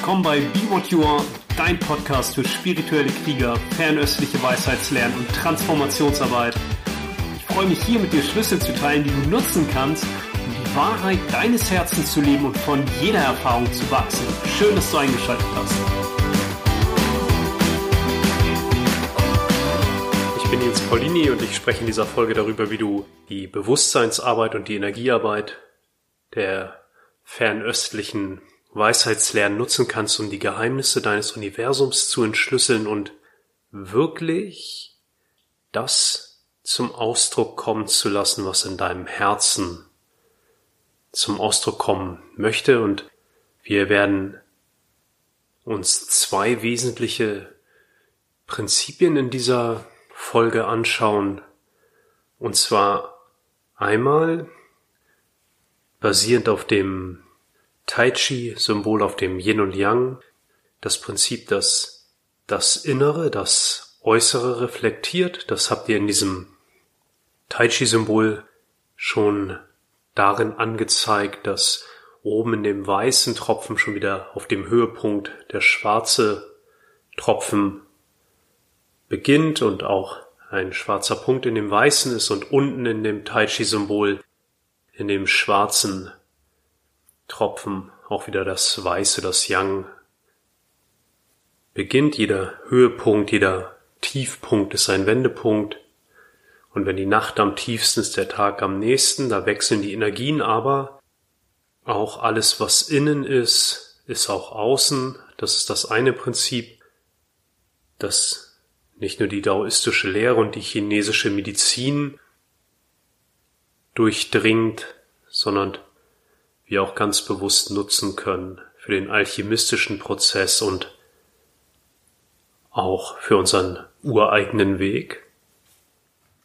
willkommen bei Be What You Are, dein Podcast für spirituelle Krieger, fernöstliche Weisheitslernen und Transformationsarbeit. Ich freue mich hier mit dir Schlüssel zu teilen, die du nutzen kannst, um die Wahrheit deines Herzens zu leben und von jeder Erfahrung zu wachsen. Schön, dass du eingeschaltet hast. Ich bin Jens Paulini und ich spreche in dieser Folge darüber, wie du die Bewusstseinsarbeit und die Energiearbeit der fernöstlichen Weisheitslernen nutzen kannst, um die Geheimnisse deines Universums zu entschlüsseln und wirklich das zum Ausdruck kommen zu lassen, was in deinem Herzen zum Ausdruck kommen möchte. Und wir werden uns zwei wesentliche Prinzipien in dieser Folge anschauen. Und zwar einmal basierend auf dem Tai Chi, Symbol auf dem Yin und Yang, das Prinzip, dass das Innere, das Äußere reflektiert, das habt ihr in diesem Tai Chi Symbol schon darin angezeigt, dass oben in dem weißen Tropfen schon wieder auf dem Höhepunkt der schwarze Tropfen beginnt und auch ein schwarzer Punkt in dem weißen ist und unten in dem Tai Chi Symbol in dem schwarzen Tropfen, auch wieder das Weiße, das Yang, beginnt. Jeder Höhepunkt, jeder Tiefpunkt ist ein Wendepunkt. Und wenn die Nacht am tiefsten ist, der Tag am nächsten, da wechseln die Energien aber. Auch alles, was innen ist, ist auch außen. Das ist das eine Prinzip, das nicht nur die daoistische Lehre und die chinesische Medizin durchdringt, sondern wir auch ganz bewusst nutzen können für den alchemistischen Prozess und auch für unseren ureigenen Weg.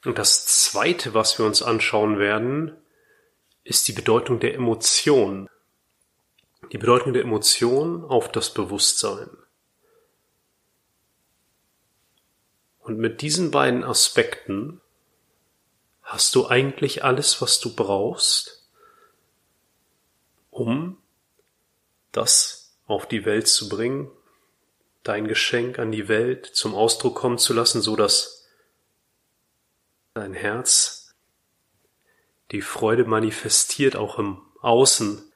Und das Zweite, was wir uns anschauen werden, ist die Bedeutung der Emotion. Die Bedeutung der Emotion auf das Bewusstsein. Und mit diesen beiden Aspekten hast du eigentlich alles, was du brauchst, um das auf die Welt zu bringen, dein Geschenk an die Welt zum Ausdruck kommen zu lassen, so dass dein Herz die Freude manifestiert, auch im Außen,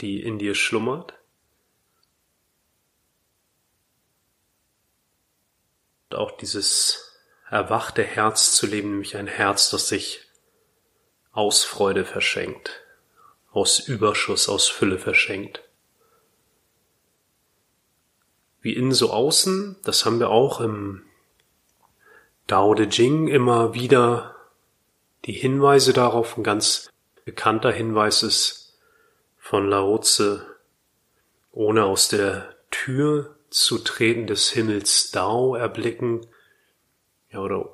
die in dir schlummert. Und auch dieses erwachte Herz zu leben, nämlich ein Herz, das sich aus Freude verschenkt aus Überschuss, aus Fülle verschenkt. Wie innen so außen, das haben wir auch im Dao De Jing immer wieder die Hinweise darauf. Ein ganz bekannter Hinweis ist von Lao Tse, ohne aus der Tür zu treten des Himmels Dao erblicken. Ja, oder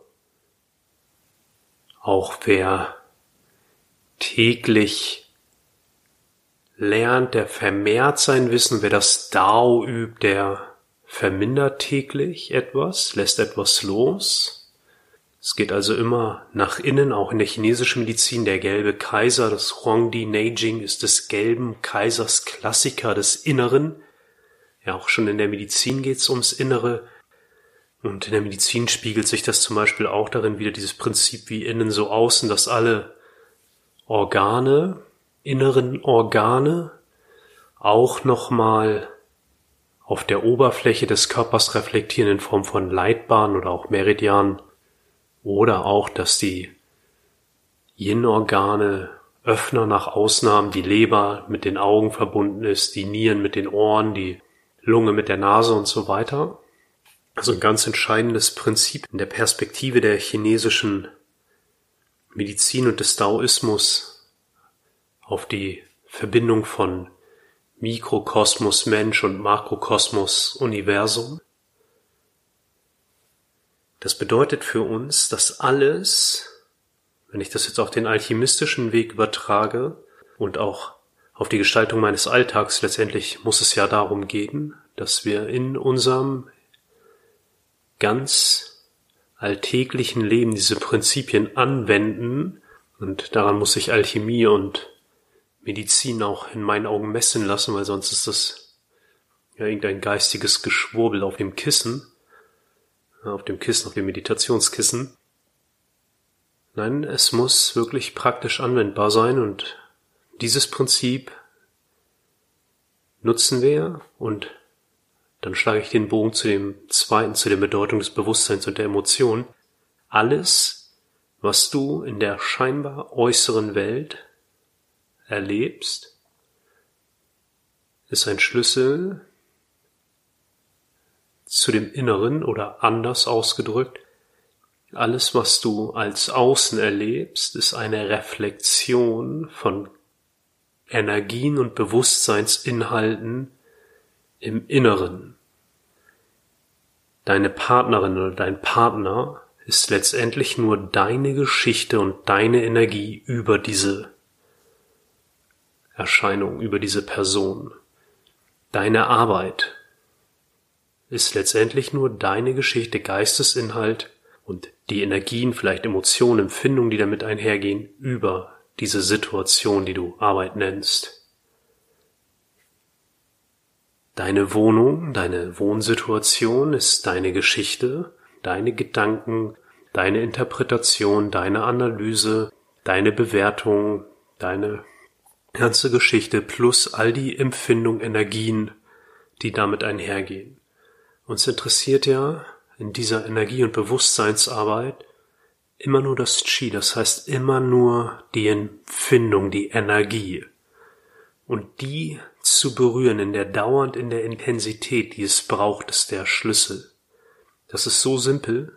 auch wer täglich lernt, der vermehrt sein Wissen. Wer das Dao übt, der vermindert täglich etwas, lässt etwas los. Es geht also immer nach innen, auch in der chinesischen Medizin. Der gelbe Kaiser, das Huangdi Neijing, ist des gelben Kaisers Klassiker des Inneren. Ja, auch schon in der Medizin geht's ums Innere. Und in der Medizin spiegelt sich das zum Beispiel auch darin wieder, dieses Prinzip wie innen so außen, dass alle Organe, inneren Organe auch nochmal auf der Oberfläche des Körpers reflektieren in Form von Leitbahnen oder auch Meridianen oder auch, dass die Yin-Organe Öffner nach außen haben, die Leber mit den Augen verbunden ist, die Nieren mit den Ohren, die Lunge mit der Nase und so weiter. Also ein ganz entscheidendes Prinzip in der Perspektive der chinesischen Medizin und des Daoismus auf die Verbindung von Mikrokosmos Mensch und Makrokosmos Universum. Das bedeutet für uns, dass alles, wenn ich das jetzt auf den alchemistischen Weg übertrage und auch auf die Gestaltung meines Alltags, letztendlich muss es ja darum gehen, dass wir in unserem ganz alltäglichen Leben diese Prinzipien anwenden und daran muss sich Alchemie und Medizin auch in meinen Augen messen lassen, weil sonst ist das ja, irgendein geistiges Geschwurbel auf dem Kissen, auf dem Kissen, auf dem Meditationskissen. Nein, es muss wirklich praktisch anwendbar sein und dieses Prinzip nutzen wir und dann schlage ich den Bogen zu dem zweiten, zu der Bedeutung des Bewusstseins und der Emotion. Alles, was du in der scheinbar äußeren Welt erlebst, ist ein Schlüssel zu dem Inneren oder anders ausgedrückt, alles, was du als Außen erlebst, ist eine Reflexion von Energien und Bewusstseinsinhalten im Inneren. Deine Partnerin oder dein Partner ist letztendlich nur deine Geschichte und deine Energie über diese Erscheinung, über diese Person. Deine Arbeit ist letztendlich nur deine Geschichte, Geistesinhalt und die Energien, vielleicht Emotionen, Empfindungen, die damit einhergehen, über diese Situation, die du Arbeit nennst. Deine Wohnung, deine Wohnsituation ist deine Geschichte, deine Gedanken, deine Interpretation, deine Analyse, deine Bewertung, deine ganze Geschichte plus all die Empfindungen, Energien, die damit einhergehen. Uns interessiert ja in dieser Energie- und Bewusstseinsarbeit immer nur das Chi, das heißt immer nur die Empfindung, die Energie. Und die zu berühren in der dauernd in der Intensität, die es braucht, ist der Schlüssel. Das ist so simpel,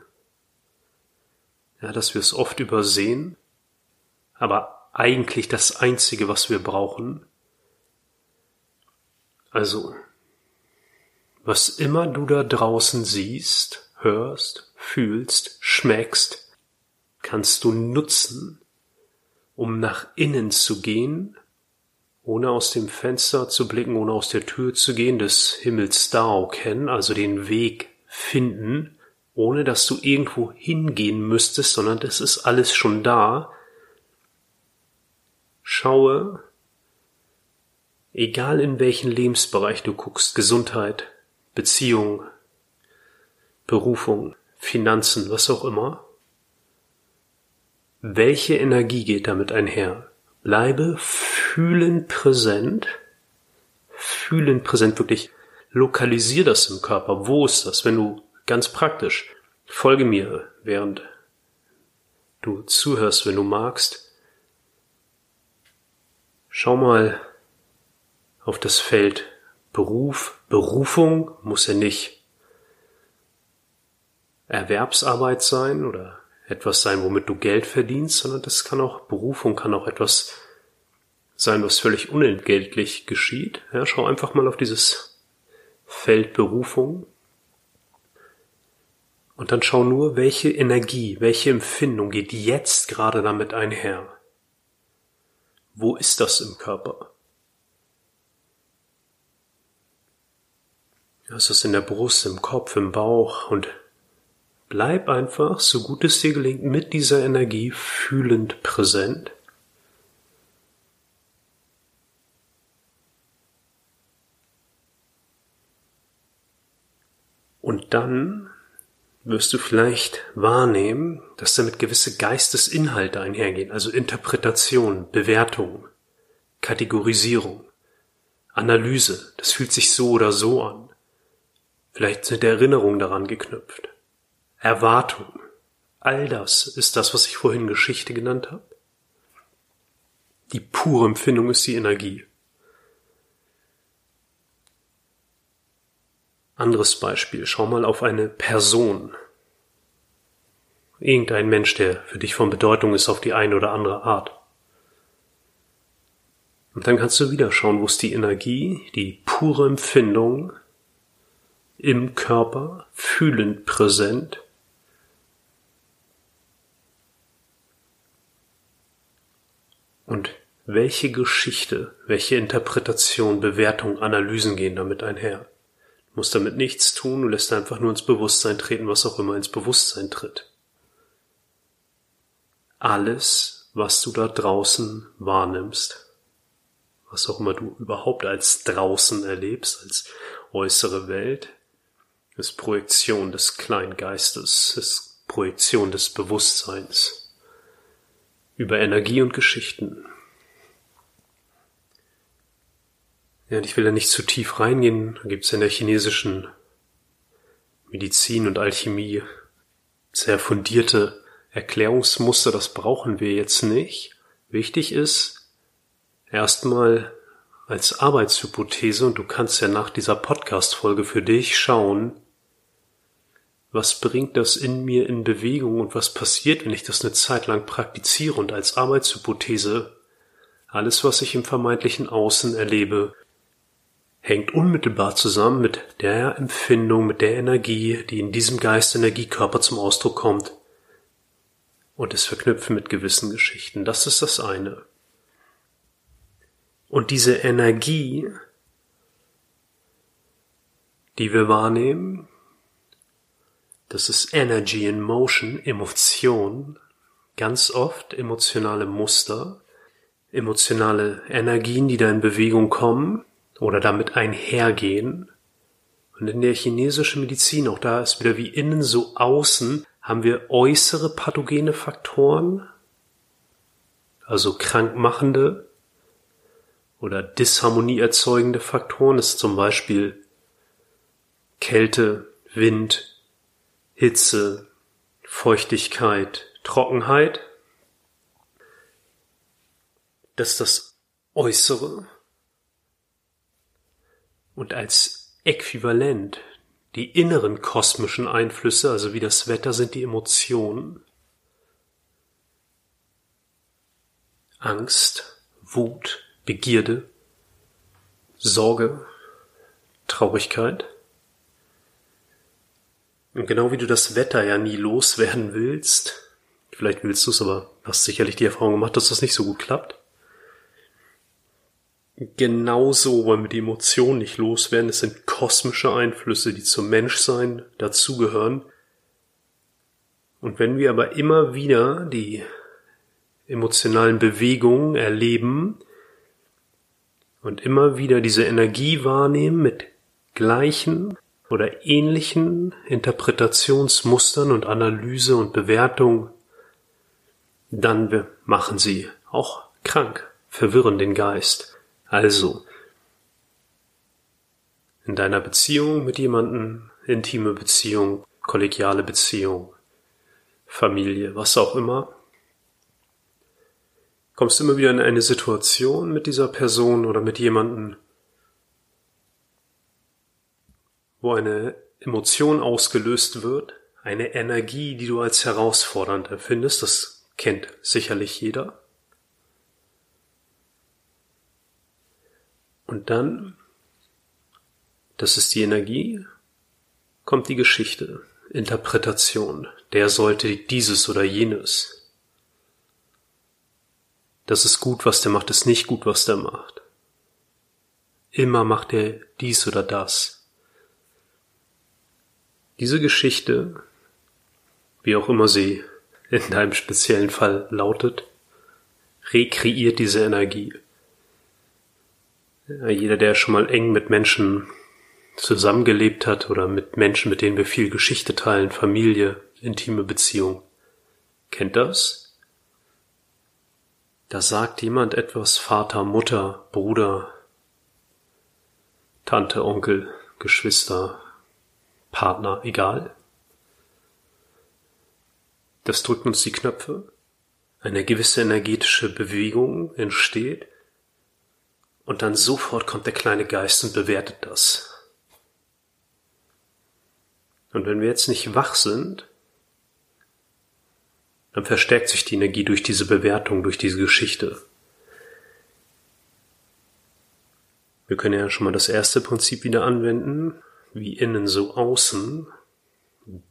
ja, dass wir es oft übersehen, aber eigentlich das einzige, was wir brauchen. Also, was immer du da draußen siehst, hörst, fühlst, schmeckst, kannst du nutzen, um nach innen zu gehen, ohne aus dem Fenster zu blicken, ohne aus der Tür zu gehen, des Himmels Dao kennen, also den Weg finden, ohne dass du irgendwo hingehen müsstest, sondern das ist alles schon da. Schaue, egal in welchen Lebensbereich du guckst, Gesundheit, Beziehung, Berufung, Finanzen, was auch immer. Welche Energie geht damit einher? Bleibe fühlend präsent, fühlend präsent, wirklich lokalisier das im Körper. Wo ist das? Wenn du ganz praktisch folge mir, während du zuhörst, wenn du magst. Schau mal auf das Feld Beruf, Berufung muss ja nicht Erwerbsarbeit sein oder etwas sein, womit du Geld verdienst, sondern das kann auch Berufung, kann auch etwas sein, was völlig unentgeltlich geschieht. Ja, schau einfach mal auf dieses Feld Berufung und dann schau nur, welche Energie, welche Empfindung geht jetzt gerade damit einher. Wo ist das im Körper? Ist in der Brust, im Kopf, im Bauch und bleib einfach, so gut es dir gelingt, mit dieser Energie fühlend präsent. Und dann wirst du vielleicht wahrnehmen, dass damit gewisse Geistesinhalte einhergehen, also Interpretation, Bewertung, Kategorisierung, Analyse. Das fühlt sich so oder so an. Vielleicht sind Erinnerungen daran geknüpft. Erwartung. All das ist das, was ich vorhin Geschichte genannt habe. Die pure Empfindung ist die Energie. Anderes Beispiel. Schau mal auf eine Person. Irgendein Mensch, der für dich von Bedeutung ist auf die eine oder andere Art. Und dann kannst du wieder schauen, wo ist die Energie, die pure Empfindung, im Körper, fühlend präsent. Und welche Geschichte, welche Interpretation, Bewertung, Analysen gehen damit einher? Musst damit nichts tun, du lässt einfach nur ins Bewusstsein treten, was auch immer ins Bewusstsein tritt. Alles, was du da draußen wahrnimmst, was auch immer du überhaupt als draußen erlebst, als äußere Welt, ist Projektion des Kleingeistes, ist Projektion des Bewusstseins über Energie und Geschichten. Ja, und ich will da nicht zu tief reingehen. Da gibt es in der chinesischen Medizin und Alchemie sehr fundierte Erklärungsmuster. Das brauchen wir jetzt nicht. Wichtig ist erstmal als Arbeitshypothese, und du kannst ja nach dieser Podcast-Folge für dich schauen, was bringt das in mir in Bewegung und was passiert, wenn ich das eine Zeit lang praktiziere und als Arbeitshypothese alles, was ich im vermeintlichen Außen erlebe, hängt unmittelbar zusammen mit der Empfindung, mit der Energie, die in diesem Geist-Energiekörper zum Ausdruck kommt und es verknüpfen mit gewissen Geschichten. Das ist das eine. Und diese Energie, die wir wahrnehmen, das ist Energy in Motion, Emotion, ganz oft emotionale Muster, emotionale Energien, die da in Bewegung kommen oder damit einhergehen. Und in der chinesischen Medizin, auch da ist wieder wie innen so außen, haben wir äußere pathogene Faktoren, also krankmachende oder Disharmonie erzeugende Faktoren, das ist zum Beispiel Kälte, Wind, Hitze, Feuchtigkeit, Trockenheit. Das ist das Äußere. Und als Äquivalent die inneren kosmischen Einflüsse, also wie das Wetter, sind die Emotionen. Angst, Wut, Begierde, Sorge, Traurigkeit. Und genau wie du das Wetter ja nie loswerden willst, vielleicht willst du es, aber hast sicherlich die Erfahrung gemacht, dass das nicht so gut klappt. Genauso wollen wir die Emotionen nicht loswerden. Es sind kosmische Einflüsse, die zum Menschsein dazugehören. Und wenn wir aber immer wieder die emotionalen Bewegungen erleben und immer wieder diese Energie wahrnehmen mit gleichen oder ähnlichen Interpretationsmustern und Analyse und Bewertung, dann machen sie auch krank, verwirren den Geist. Also, in deiner Beziehung mit jemandem, intime Beziehung, kollegiale Beziehung, Familie, was auch immer, kommst du immer wieder in eine Situation mit dieser Person oder mit jemandem, wo eine Emotion ausgelöst wird, eine Energie, die du als herausfordernd empfindest, das kennt sicherlich jeder. Und dann, das ist die Energie, kommt die Geschichte, Interpretation, der sollte dieses oder jenes. Das ist gut, was der macht, ist nicht gut, was der macht. Immer macht er dies oder das. Diese Geschichte, wie auch immer sie in deinem speziellen Fall lautet, rekreiert diese Energie. Jeder, der schon mal eng mit Menschen zusammengelebt hat oder mit Menschen, mit denen wir viel Geschichte teilen, Familie, intime Beziehung, kennt das? Da sagt jemand etwas Vater, Mutter, Bruder, Tante, Onkel, Geschwister, Partner egal. Das drückt uns die Knöpfe. Eine gewisse energetische Bewegung entsteht. Und dann sofort kommt der kleine Geist und bewertet das. Und wenn wir jetzt nicht wach sind, dann verstärkt sich die Energie durch diese Bewertung, durch diese Geschichte. Wir können ja schon mal das erste Prinzip wieder anwenden wie innen so außen,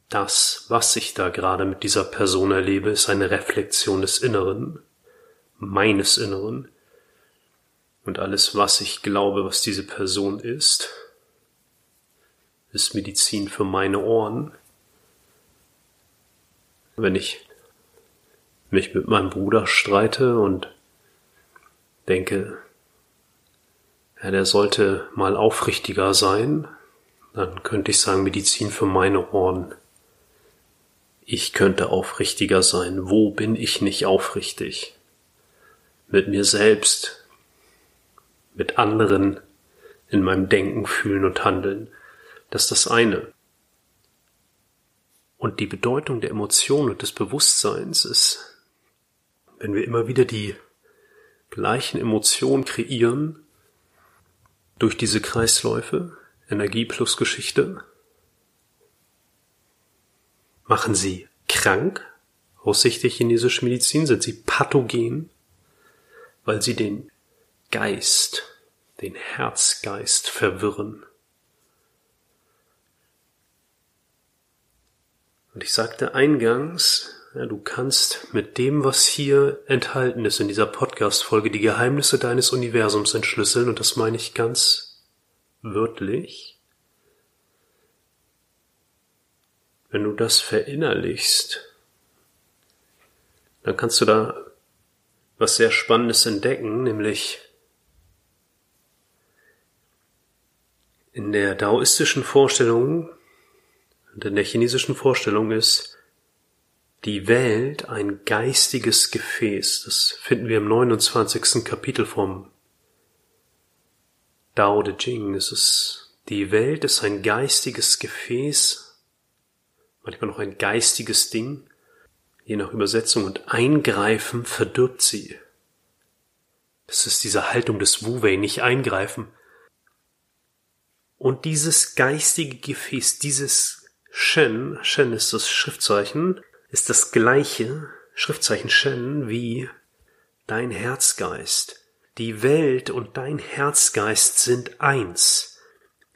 das, was ich da gerade mit dieser Person erlebe, ist eine Reflexion des Inneren, meines Inneren. Und alles, was ich glaube, was diese Person ist, ist Medizin für meine Ohren. Wenn ich mich mit meinem Bruder streite und denke, ja, der sollte mal aufrichtiger sein, dann könnte ich sagen Medizin für meine Ohren. Ich könnte aufrichtiger sein. Wo bin ich nicht aufrichtig? Mit mir selbst, mit anderen, in meinem Denken, Fühlen und Handeln. Das ist das eine. Und die Bedeutung der Emotionen und des Bewusstseins ist, wenn wir immer wieder die gleichen Emotionen kreieren, durch diese Kreisläufe, Energie plus Geschichte, machen sie krank, aus Sicht der chinesischen Medizin sind sie pathogen, weil sie den Geist, den Herzgeist verwirren. Und ich sagte eingangs, ja, du kannst mit dem, was hier enthalten ist in dieser Podcast-Folge, die Geheimnisse deines Universums entschlüsseln, und das meine ich ganz wörtlich. Wenn du das verinnerlichst, dann kannst du da was sehr Spannendes entdecken, nämlich in der daoistischen Vorstellung und in der chinesischen Vorstellung ist die Welt ein geistiges Gefäß. Das finden wir im 29. Kapitel vom Dao De Jing. Es ist, die Welt ist ein geistiges Gefäß, manchmal noch ein geistiges Ding, je nach Übersetzung, und eingreifen verdirbt sie. Das ist diese Haltung des Wu-Wei, nicht eingreifen. Und dieses geistige Gefäß, dieses Shen, Shen ist das Schriftzeichen, ist das gleiche Schriftzeichen Shen wie dein Herzgeist. Die Welt und dein Herzgeist sind eins.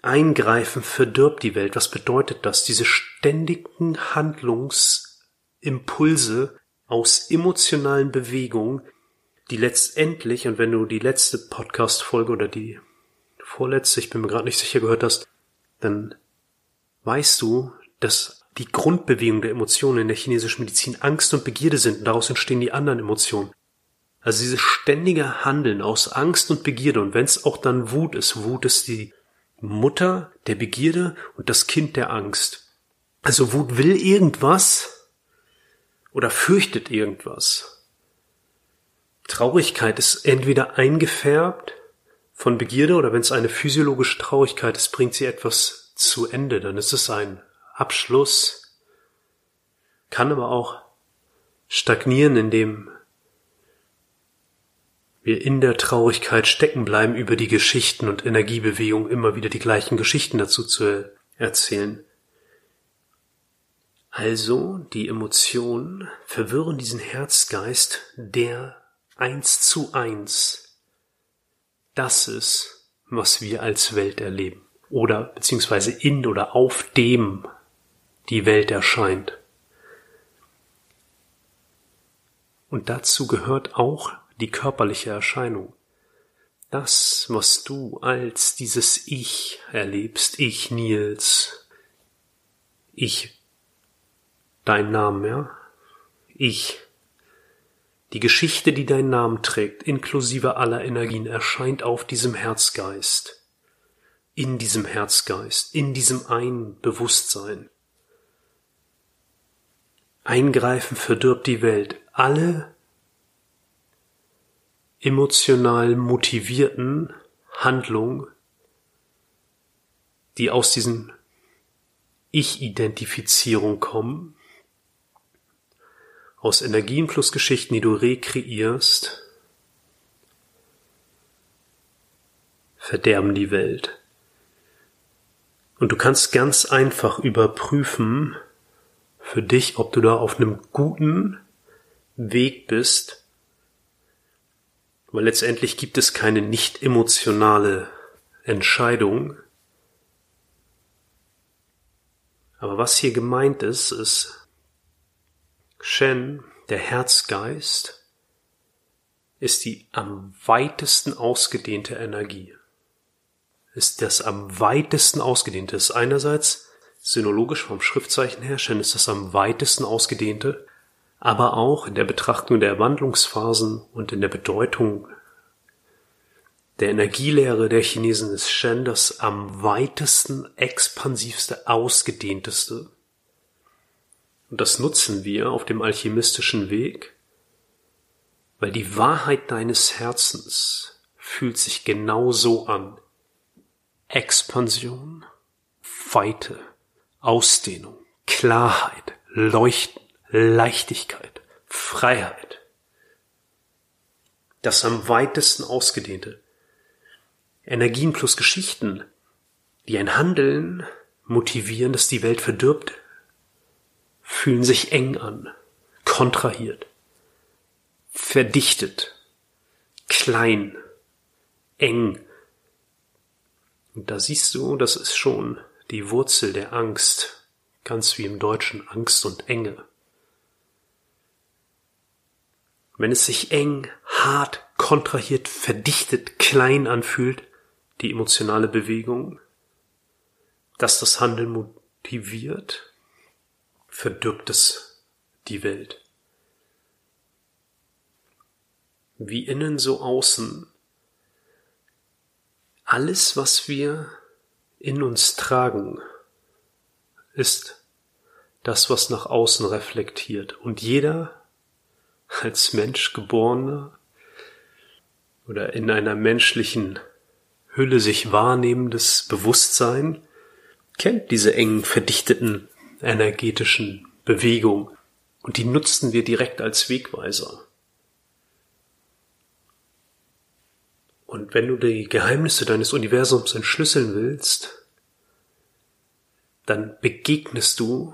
Eingreifen verdirbt die Welt. Was bedeutet das? Diese ständigen Handlungsimpulse aus emotionalen Bewegungen, die letztendlich, und wenn du die letzte Podcast-Folge oder die vorletzte, ich bin mir gerade nicht sicher gehört hast, dann weißt du, dass die Grundbewegung der Emotionen in der chinesischen Medizin Angst und Begierde sind und daraus entstehen die anderen Emotionen. Also dieses ständige Handeln aus Angst und Begierde und wenn es auch dann Wut ist, Wut ist die Mutter der Begierde und das Kind der Angst. Also Wut will irgendwas oder fürchtet irgendwas. Traurigkeit ist entweder eingefärbt von Begierde oder wenn es eine physiologische Traurigkeit ist, bringt sie etwas zu Ende, dann ist es ein Abschluss, kann aber auch stagnieren, indem wir in der Traurigkeit stecken bleiben, über die Geschichten und Energiebewegung immer wieder die gleichen Geschichten dazu zu erzählen. Also die Emotionen verwirren diesen Herzgeist, der eins zu eins das ist, was wir als Welt erleben. Oder beziehungsweise in oder auf dem die Welt erscheint. Und dazu gehört auch die körperliche Erscheinung. Das, was du als dieses Ich erlebst, ich Nils, ich, dein Name, ja, ich, die Geschichte, die deinen Namen trägt, inklusive aller Energien, erscheint auf diesem Herzgeist, in diesem Herzgeist, in diesem Einbewusstsein. Eingreifen verdirbt die Welt. Alle emotional motivierten Handlungen, die aus diesen Ich-Identifizierung kommen, aus Energien plus Geschichten, die du rekreierst, verderben die Welt. Und du kannst ganz einfach überprüfen für dich, ob du da auf einem guten Weg bist, weil letztendlich gibt es keine nicht emotionale Entscheidung. Aber was hier gemeint ist, ist Shen, der Herzgeist, ist die am weitesten ausgedehnte Energie. Ist das am weitesten ausgedehnte. Ist einerseits synologisch vom Schriftzeichen her, Shen ist das am weitesten ausgedehnte aber auch in der Betrachtung der Wandlungsphasen und in der Bedeutung der Energielehre der Chinesen ist Shen das am weitesten, expansivste, ausgedehnteste. Und das nutzen wir auf dem alchemistischen Weg, weil die Wahrheit deines Herzens fühlt sich genau so an. Expansion, Weite, Ausdehnung, Klarheit, Leuchten, Leichtigkeit, Freiheit. Das am weitesten ausgedehnte. Energien plus Geschichten, die ein Handeln motivieren, das die Welt verdirbt, fühlen sich eng an, kontrahiert, verdichtet, klein, eng. Und da siehst du, das ist schon die Wurzel der Angst, ganz wie im Deutschen Angst und Enge. Wenn es sich eng, hart, kontrahiert, verdichtet, klein anfühlt, die emotionale Bewegung, dass das Handeln motiviert, verdirbt es die Welt. Wie innen so außen. Alles, was wir in uns tragen, ist das, was nach außen reflektiert. Und jeder als Mensch geborener oder in einer menschlichen Hülle sich wahrnehmendes Bewusstsein kennt diese engen, verdichteten energetischen Bewegungen und die nutzten wir direkt als Wegweiser. Und wenn du die Geheimnisse deines Universums entschlüsseln willst, dann begegnest du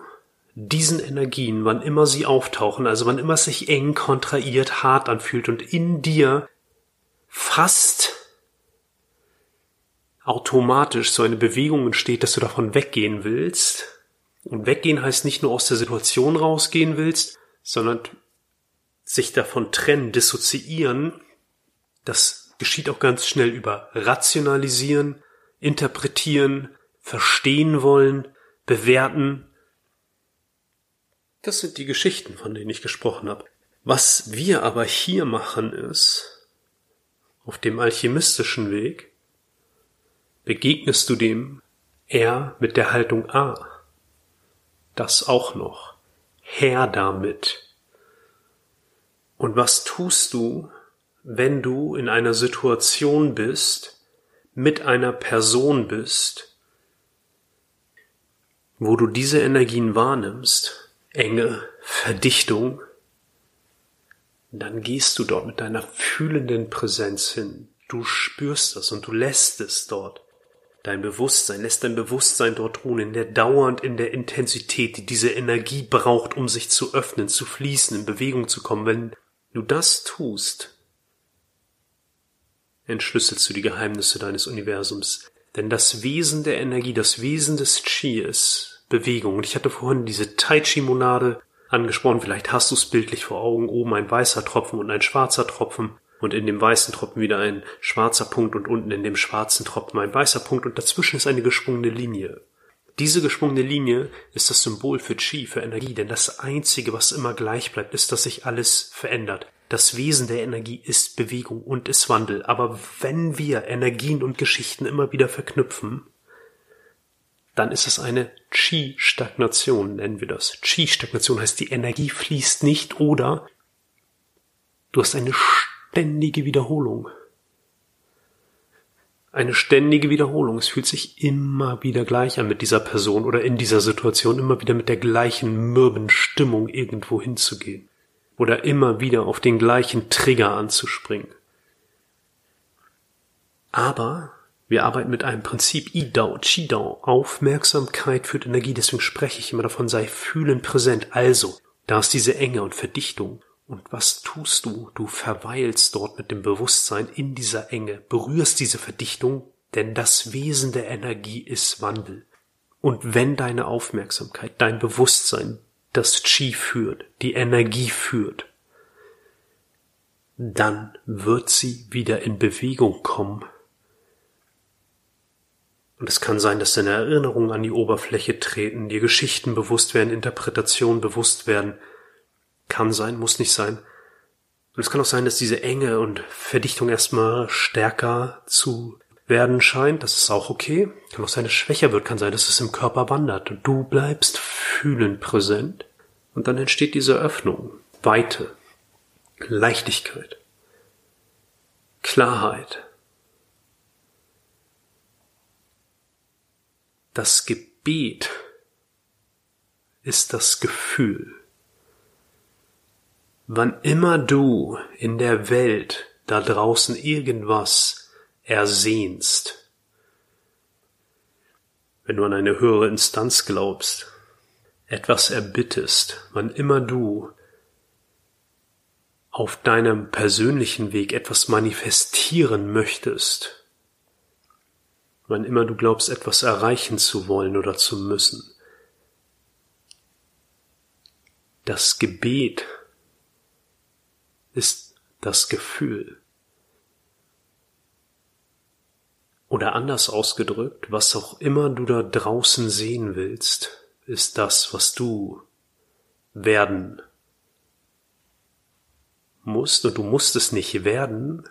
diesen Energien, wann immer sie auftauchen, also wann immer es sich eng, kontrahiert, hart anfühlt und in dir fast automatisch so eine Bewegung entsteht, dass du davon weggehen willst. Und weggehen heißt nicht nur aus der Situation rausgehen willst, sondern sich davon trennen, dissoziieren. Das geschieht auch ganz schnell über rationalisieren, interpretieren, verstehen wollen, bewerten. Das sind die Geschichten, von denen ich gesprochen habe. Was wir aber hier machen ist, auf dem alchemistischen Weg, begegnest du dem er mit der Haltung A. Das auch noch. Herr damit. Und was tust du, wenn du in einer Situation bist, mit einer Person bist, wo du diese Energien wahrnimmst, Enge, Verdichtung, dann gehst du dort mit deiner fühlenden Präsenz hin. Du spürst das und du lässt es dort dein Bewusstsein, lässt dein Bewusstsein dort ruhen, in der dauernd in der Intensität, die diese Energie braucht, um sich zu öffnen, zu fließen, in Bewegung zu kommen. Wenn du das tust, entschlüsselst du die Geheimnisse deines Universums. Denn das Wesen der Energie, das Wesen des Qi ist Bewegung. Und ich hatte vorhin diese Tai Chi Monade angesprochen. Vielleicht hast du es bildlich vor Augen. Oben ein weißer Tropfen und ein schwarzer Tropfen und in dem weißen Tropfen wieder ein schwarzer Punkt und unten in dem schwarzen Tropfen ein weißer Punkt und dazwischen ist eine geschwungene Linie. Diese geschwungene Linie ist das Symbol für Qi, für Energie, denn das Einzige, was immer gleich bleibt, ist, dass sich alles verändert. Das Wesen der Energie ist Bewegung und ist Wandel. Aber wenn wir Energien und Geschichten immer wieder verknüpfen, dann ist es eine Qi-Stagnation, nennen wir das. Qi-Stagnation heißt, die Energie fließt nicht oder du hast eine ständige Wiederholung. Eine ständige Wiederholung. Es fühlt sich immer wieder gleich an mit dieser Person oder in dieser Situation, immer wieder mit der gleichen mürben Stimmung irgendwo hinzugehen. Oder immer wieder auf den gleichen Trigger anzuspringen. Aber wir arbeiten mit einem Prinzip I-Dao, Qi-Dao. Aufmerksamkeit führt Energie, deswegen spreche ich immer davon, sei fühlend präsent. Also, da ist diese Enge und Verdichtung. Und was tust du? Du verweilst dort mit dem Bewusstsein in dieser Enge, berührst diese Verdichtung, denn das Wesen der Energie ist Wandel. Und wenn deine Aufmerksamkeit, dein Bewusstsein das Qi führt, die Energie führt, dann wird sie wieder in Bewegung kommen. Und es kann sein, dass deine Erinnerungen an die Oberfläche treten, dir Geschichten bewusst werden, Interpretationen bewusst werden, kann sein, muss nicht sein. Und es kann auch sein, dass diese Enge und Verdichtung erstmal stärker zu werden scheint. Das ist auch okay. Kann auch sein, dass es schwächer wird. Kann sein, dass es im Körper wandert. Und du bleibst fühlend präsent. Und dann entsteht diese Öffnung, Weite, Leichtigkeit, Klarheit. Das Gebet ist das Gefühl. Wann immer du in der Welt da draußen irgendwas ersehnst, wenn du an eine höhere Instanz glaubst, etwas erbittest, wann immer du auf deinem persönlichen Weg etwas manifestieren möchtest, wann immer du glaubst, etwas erreichen zu wollen oder zu müssen. Das Gebet ist das Gefühl. Oder anders ausgedrückt, was auch immer du da draußen sehen willst, ist das, was du werden musst, und du musst es nicht werden,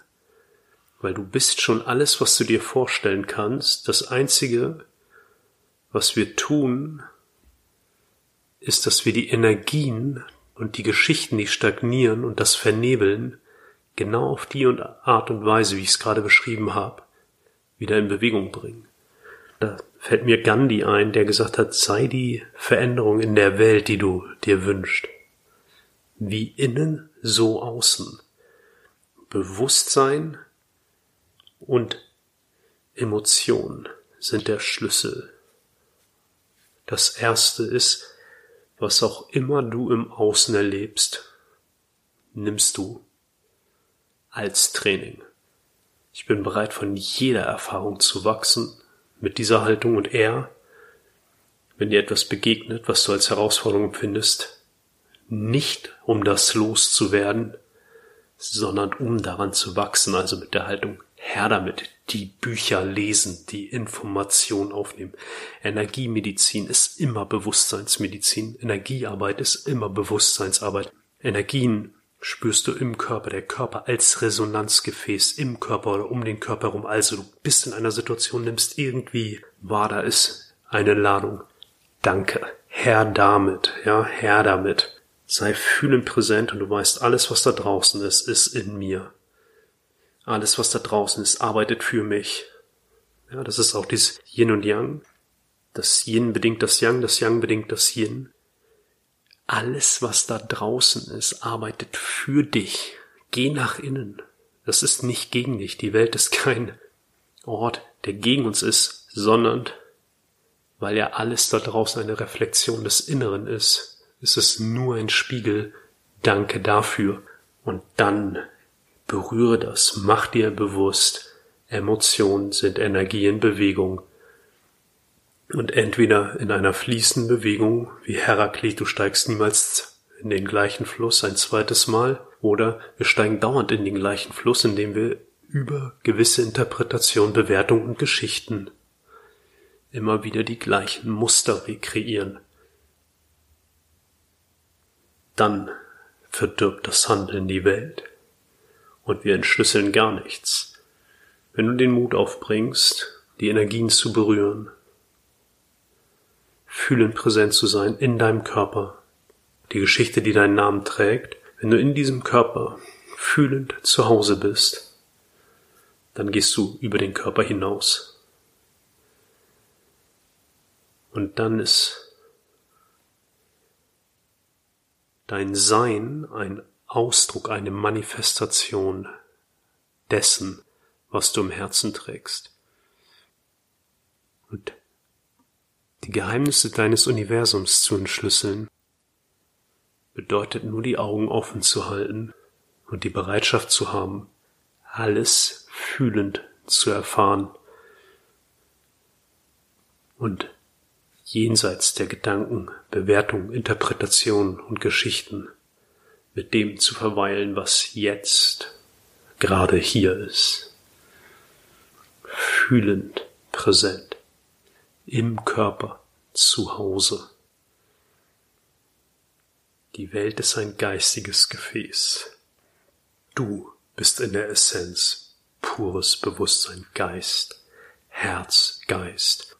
weil du bist schon alles, was du dir vorstellen kannst. Das Einzige, was wir tun, ist, dass wir die Energien und die Geschichten, die stagnieren und das vernebeln, genau auf die Art und Weise, wie ich es gerade beschrieben habe, wieder in Bewegung bringen. Da fällt mir Gandhi ein, der gesagt hat, sei die Veränderung in der Welt, die du dir wünschst. Wie innen, so außen. Bewusstsein und Emotion sind der Schlüssel. Das erste ist, was auch immer du im Außen erlebst, nimmst du als Training. Ich bin bereit, von jeder Erfahrung zu wachsen mit dieser Haltung und er, wenn dir etwas begegnet, was du als Herausforderung empfindest, nicht um das loszuwerden, sondern um daran zu wachsen, also mit der Haltung, Herr damit, die Bücher lesen, die Information aufnehmen. Energiemedizin ist immer Bewusstseinsmedizin, Energiearbeit ist immer Bewusstseinsarbeit. Energien spürst du im Körper, der Körper als Resonanzgefäß im Körper oder um den Körper herum. Also du bist in einer Situation, nimmst irgendwie wahr, da ist eine Ladung. Danke. Herr damit, ja, Herr damit. Sei fühlend präsent und du weißt, alles, was da draußen ist, ist in mir. Alles, was da draußen ist, arbeitet für mich. Ja, das ist auch dieses Yin und Yang. Das Yin bedingt das Yang, das Yang bedingt das Yin. Alles, was da draußen ist, arbeitet für dich. Geh nach innen. Das ist nicht gegen dich. Die Welt ist kein Ort, der gegen uns ist, sondern weil ja alles da draußen eine Reflexion des Inneren ist, ist es nur ein Spiegel. Danke dafür. Und dann berühre das, mach dir bewusst, Emotionen sind Energie in Bewegung. Und entweder in einer fließenden Bewegung, wie Heraklit, du steigst niemals in den gleichen Fluss ein zweites Mal, oder wir steigen dauernd in den gleichen Fluss, indem wir über gewisse Interpretation, Bewertung und Geschichten immer wieder die gleichen Muster rekreieren. Dann verdirbt das Handeln die Welt und wir entschlüsseln gar nichts. Wenn du den Mut aufbringst, die Energien zu berühren, fühlend präsent zu sein in deinem Körper, die Geschichte, die deinen Namen trägt, wenn du in diesem Körper fühlend zu Hause bist, dann gehst du über den Körper hinaus. Und dann ist dein Sein ein Ausdruck, eine Manifestation dessen, was du im Herzen trägst. Und die Geheimnisse deines Universums zu entschlüsseln, bedeutet nur die Augen offen zu halten und die Bereitschaft zu haben, alles fühlend zu erfahren und jenseits der Gedanken, Bewertung, Interpretation und Geschichten, mit dem zu verweilen, was jetzt gerade hier ist. Fühlend, präsent, im Körper, zu Hause. Die Welt ist ein geistiges Gefäß. Du bist in der Essenz pures Bewusstsein, Geist, Herz, Geist.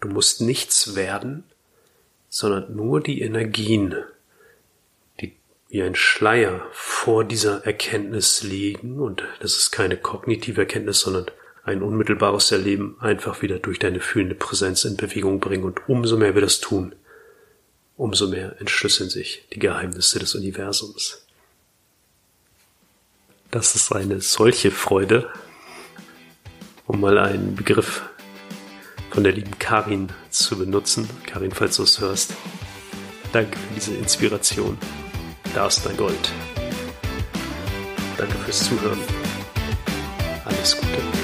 Du musst nichts werden, sondern nur die Energien, wie ein Schleier vor dieser Erkenntnis liegen, und das ist keine kognitive Erkenntnis, sondern ein unmittelbares Erleben, einfach wieder durch deine fühlende Präsenz in Bewegung bringen. Und umso mehr wir das tun, umso mehr entschlüsseln sich die Geheimnisse des Universums. Das ist eine solche Freude, um mal einen Begriff von der lieben Karin zu benutzen. Karin, falls du es hörst, danke für diese Inspiration. Da ist dein Gold. Danke fürs Zuhören. Alles Gute.